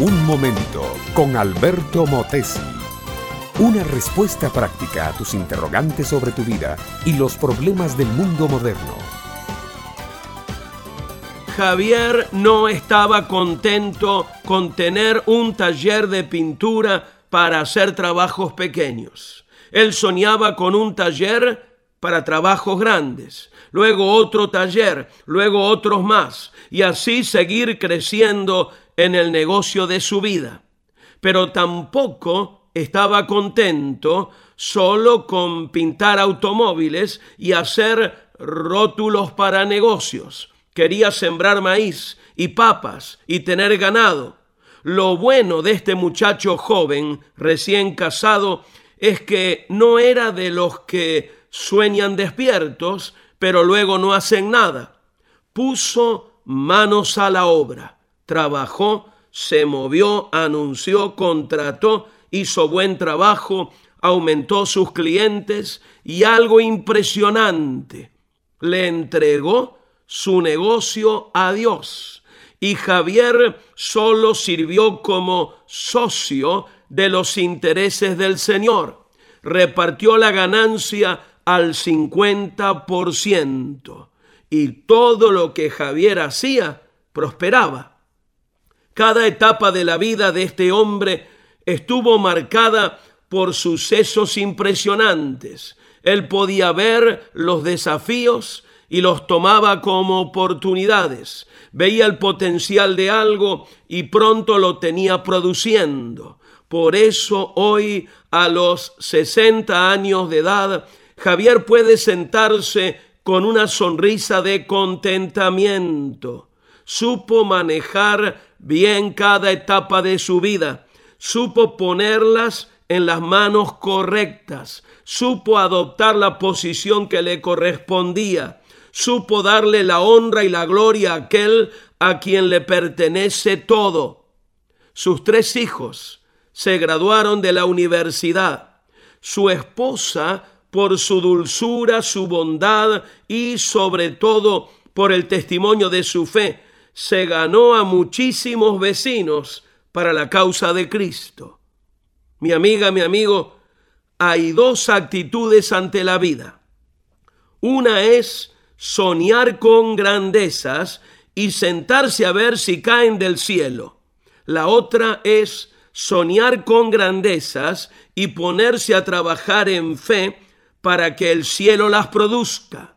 Un momento con Alberto Motesi. Una respuesta práctica a tus interrogantes sobre tu vida y los problemas del mundo moderno. Javier no estaba contento con tener un taller de pintura para hacer trabajos pequeños. Él soñaba con un taller para trabajos grandes, luego otro taller, luego otros más, y así seguir creciendo en el negocio de su vida. Pero tampoco estaba contento solo con pintar automóviles y hacer rótulos para negocios. Quería sembrar maíz y papas y tener ganado. Lo bueno de este muchacho joven, recién casado, es que no era de los que sueñan despiertos, pero luego no hacen nada. Puso manos a la obra trabajó, se movió, anunció, contrató, hizo buen trabajo, aumentó sus clientes y algo impresionante, le entregó su negocio a Dios. Y Javier solo sirvió como socio de los intereses del Señor. Repartió la ganancia al 50% y todo lo que Javier hacía prosperaba. Cada etapa de la vida de este hombre estuvo marcada por sucesos impresionantes. Él podía ver los desafíos y los tomaba como oportunidades. Veía el potencial de algo y pronto lo tenía produciendo. Por eso hoy, a los 60 años de edad, Javier puede sentarse con una sonrisa de contentamiento. Supo manejar bien cada etapa de su vida, supo ponerlas en las manos correctas, supo adoptar la posición que le correspondía, supo darle la honra y la gloria a aquel a quien le pertenece todo. Sus tres hijos se graduaron de la universidad. Su esposa, por su dulzura, su bondad y sobre todo por el testimonio de su fe, se ganó a muchísimos vecinos para la causa de Cristo. Mi amiga, mi amigo, hay dos actitudes ante la vida. Una es soñar con grandezas y sentarse a ver si caen del cielo. La otra es soñar con grandezas y ponerse a trabajar en fe para que el cielo las produzca.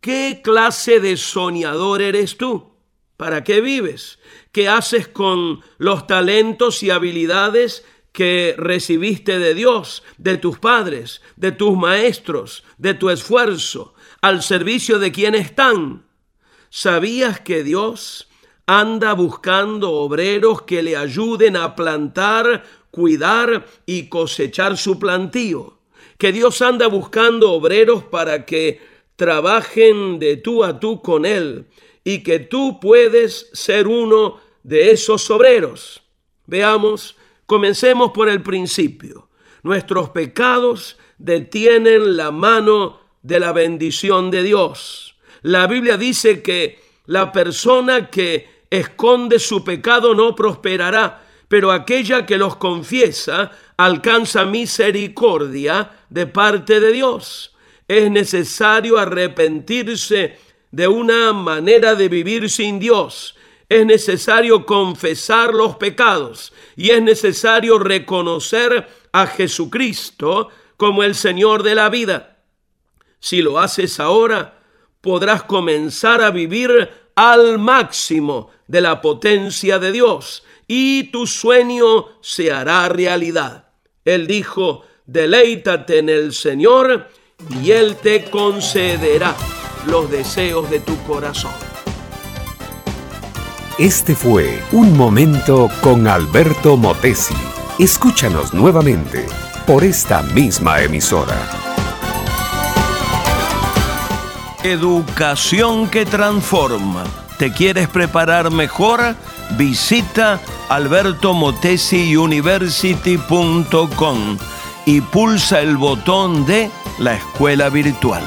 ¿Qué clase de soñador eres tú? ¿Para qué vives? ¿Qué haces con los talentos y habilidades que recibiste de Dios, de tus padres, de tus maestros, de tu esfuerzo, al servicio de quien están? ¿Sabías que Dios anda buscando obreros que le ayuden a plantar, cuidar y cosechar su plantío? Que Dios anda buscando obreros para que trabajen de tú a tú con Él y que tú puedes ser uno de esos obreros. Veamos, comencemos por el principio. Nuestros pecados detienen la mano de la bendición de Dios. La Biblia dice que la persona que esconde su pecado no prosperará, pero aquella que los confiesa alcanza misericordia de parte de Dios. Es necesario arrepentirse de una manera de vivir sin Dios. Es necesario confesar los pecados y es necesario reconocer a Jesucristo como el Señor de la vida. Si lo haces ahora, podrás comenzar a vivir al máximo de la potencia de Dios y tu sueño se hará realidad. Él dijo, deleítate en el Señor y Él te concederá los deseos de tu corazón. Este fue Un Momento con Alberto Motesi. Escúchanos nuevamente por esta misma emisora. Educación que transforma. ¿Te quieres preparar mejor? Visita albertomotesiuniversity.com y pulsa el botón de la escuela virtual.